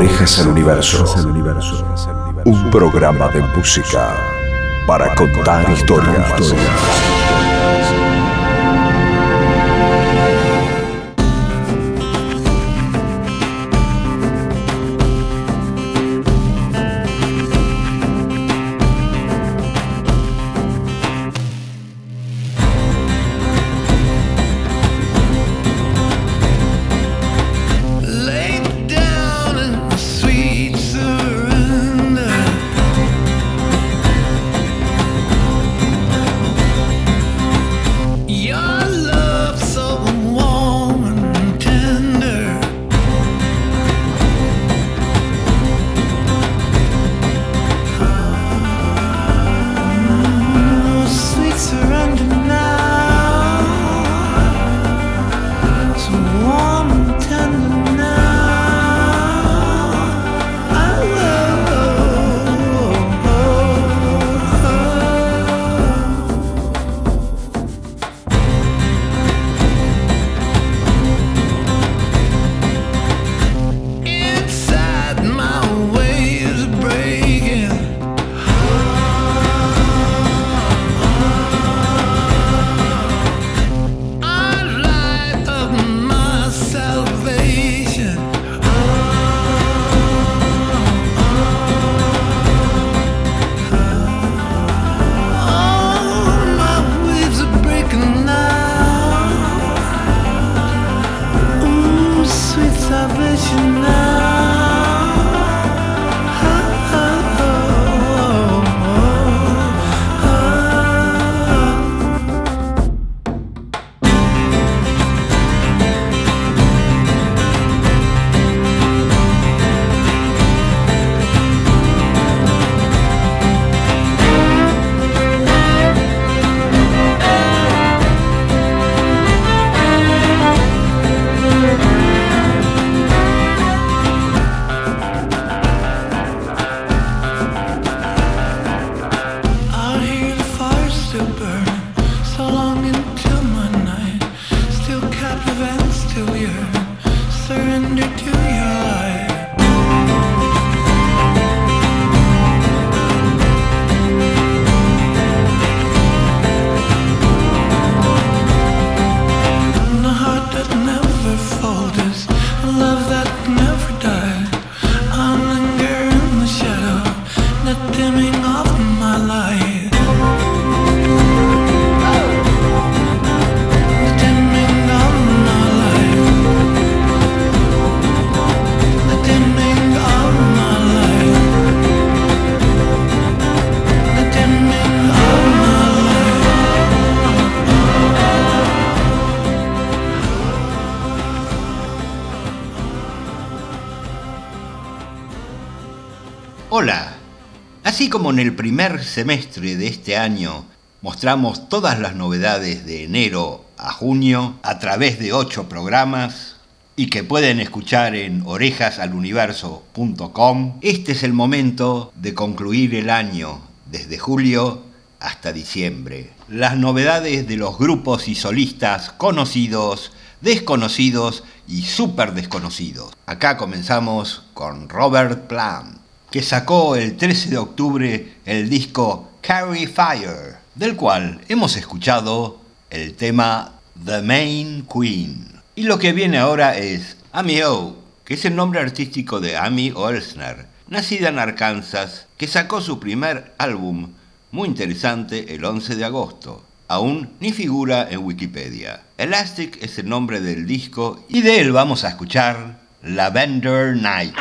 Orejas al Universo. Un programa de música para contar historias. Como en el primer semestre de este año mostramos todas las novedades de enero a junio a través de ocho programas y que pueden escuchar en orejasaluniverso.com, este es el momento de concluir el año desde julio hasta diciembre. Las novedades de los grupos y solistas conocidos, desconocidos y súper desconocidos. Acá comenzamos con Robert Plant que sacó el 13 de octubre el disco Carry Fire, del cual hemos escuchado el tema The Main Queen. Y lo que viene ahora es Amy O, que es el nombre artístico de Amy Olsner, nacida en Arkansas, que sacó su primer álbum muy interesante el 11 de agosto. Aún ni figura en Wikipedia. Elastic es el nombre del disco y de él vamos a escuchar Lavender Night.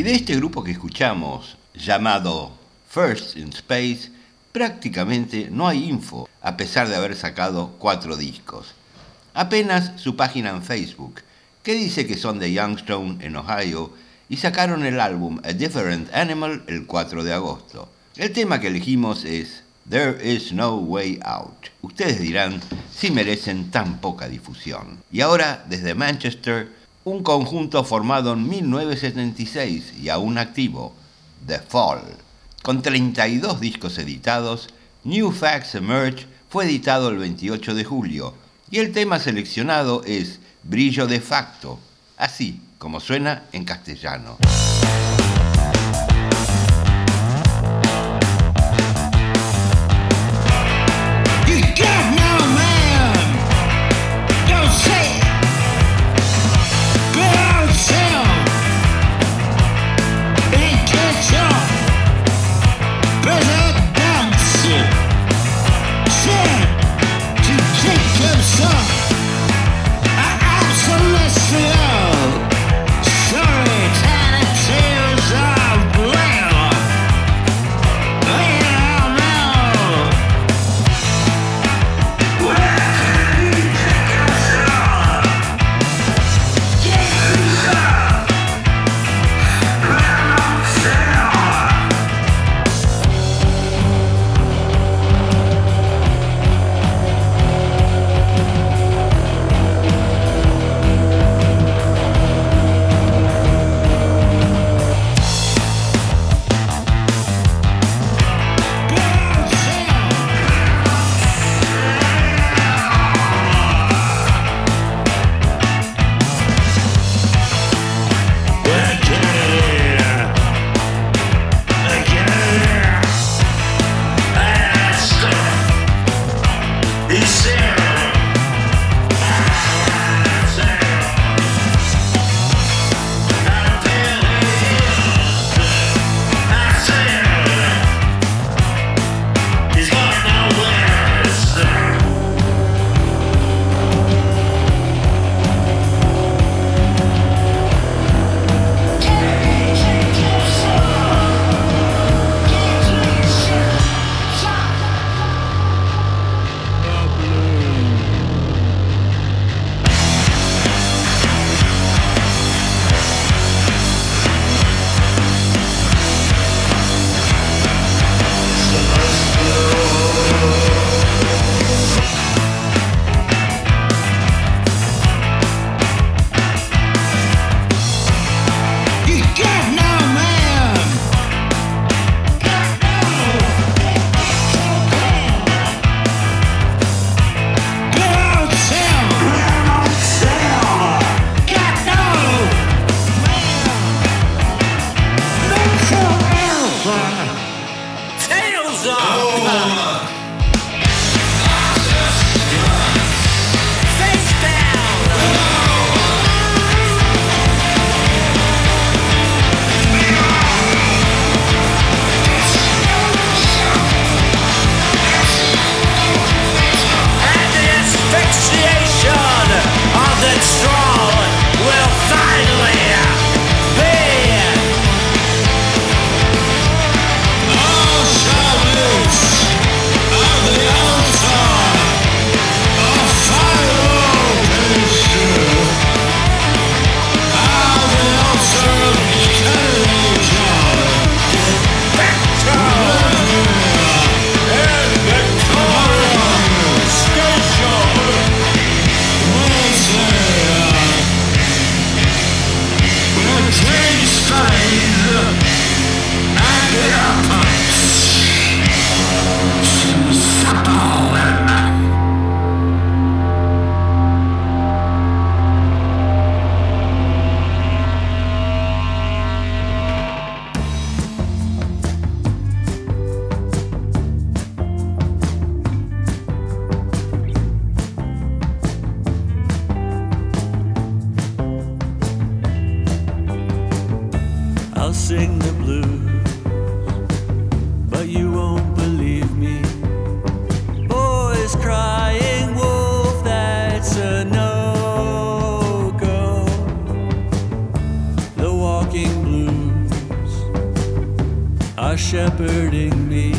Y de este grupo que escuchamos, llamado First in Space, prácticamente no hay info, a pesar de haber sacado cuatro discos. Apenas su página en Facebook, que dice que son de Youngstown, en Ohio, y sacaron el álbum A Different Animal el 4 de agosto. El tema que elegimos es There is no way out. Ustedes dirán si merecen tan poca difusión. Y ahora, desde Manchester, un conjunto formado en 1976 y aún activo, The Fall. Con 32 discos editados, New Facts Emerge fue editado el 28 de julio y el tema seleccionado es Brillo de facto, así como suena en castellano. Shepherding me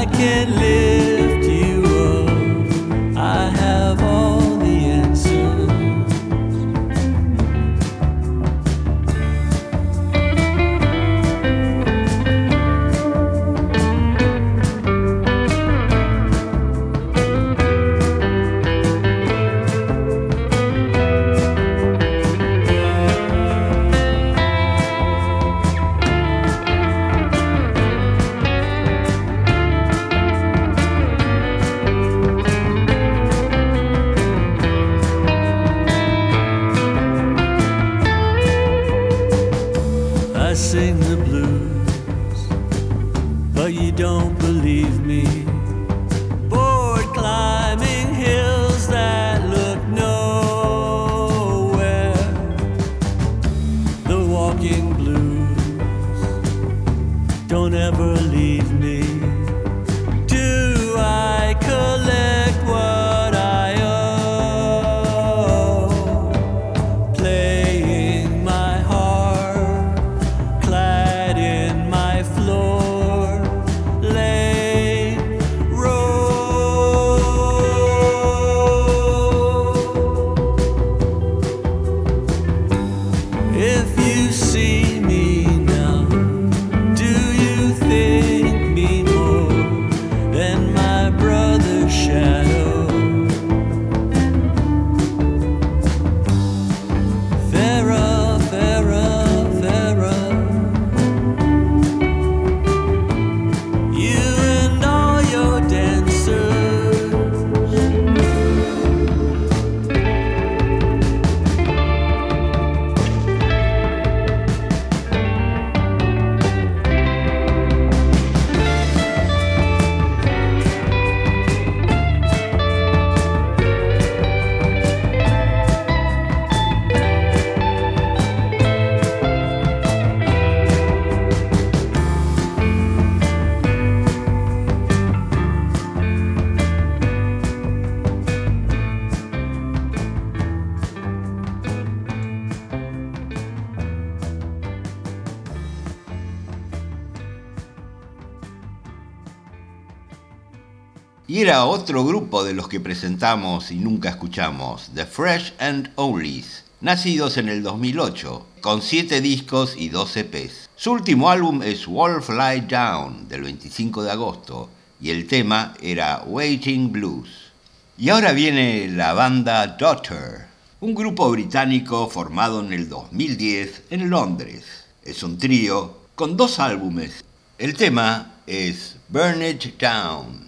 I can lift Otro grupo de los que presentamos y nunca escuchamos, The Fresh and Onlys, nacidos en el 2008, con 7 discos y 2 EPs. Su último álbum es Wolf Lie Down, del 25 de agosto, y el tema era Waiting Blues. Y ahora viene la banda Daughter, un grupo británico formado en el 2010 en Londres. Es un trío con dos álbumes. El tema es Burn It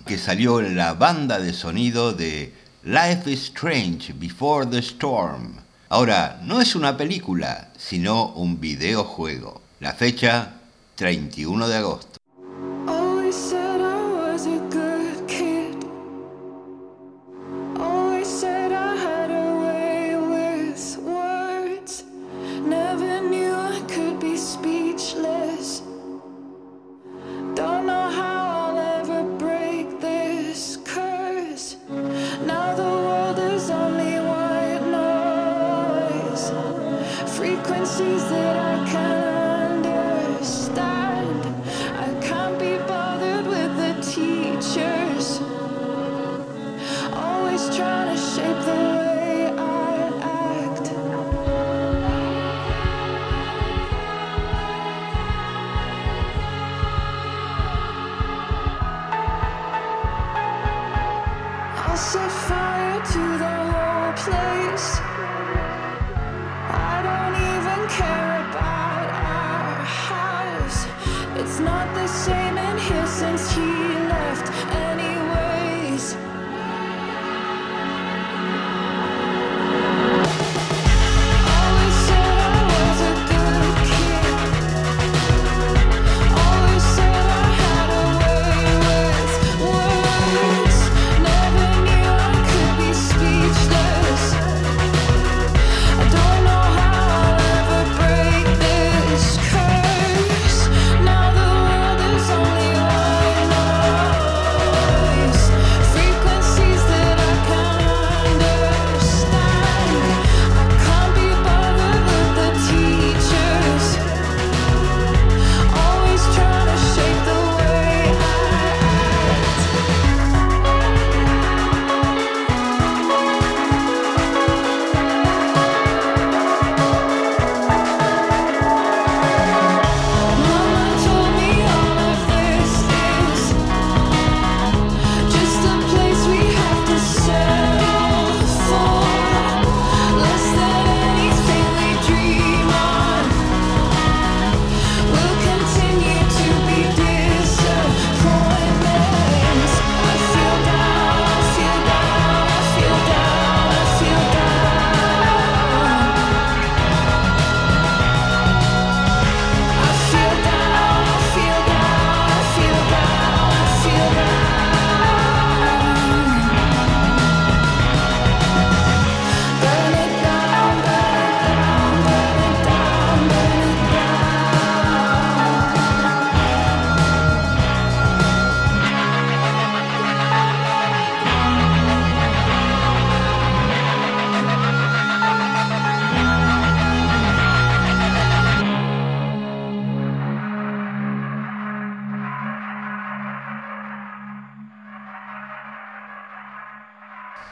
que salió en la banda de sonido de Life is Strange Before the Storm. Ahora, no es una película, sino un videojuego. La fecha, 31 de agosto. here since he left. Anyways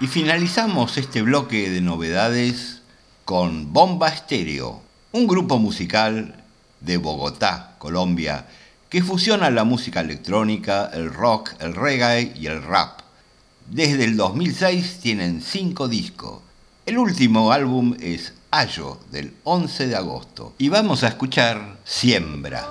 Y finalizamos este bloque de novedades con Bomba Estéreo, un grupo musical de Bogotá, Colombia, que fusiona la música electrónica, el rock, el reggae y el rap. Desde el 2006 tienen cinco discos. El último álbum es Ayo, del 11 de agosto. Y vamos a escuchar Siembra.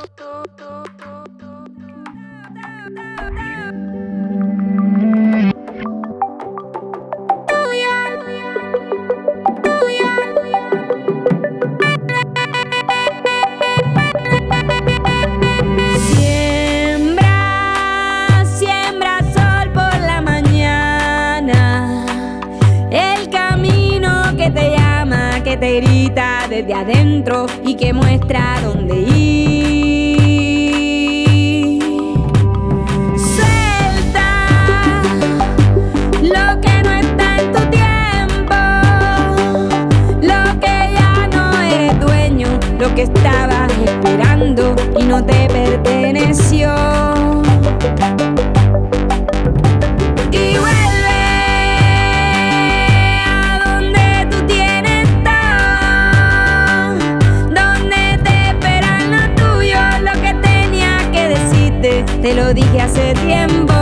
dije hace tiempo.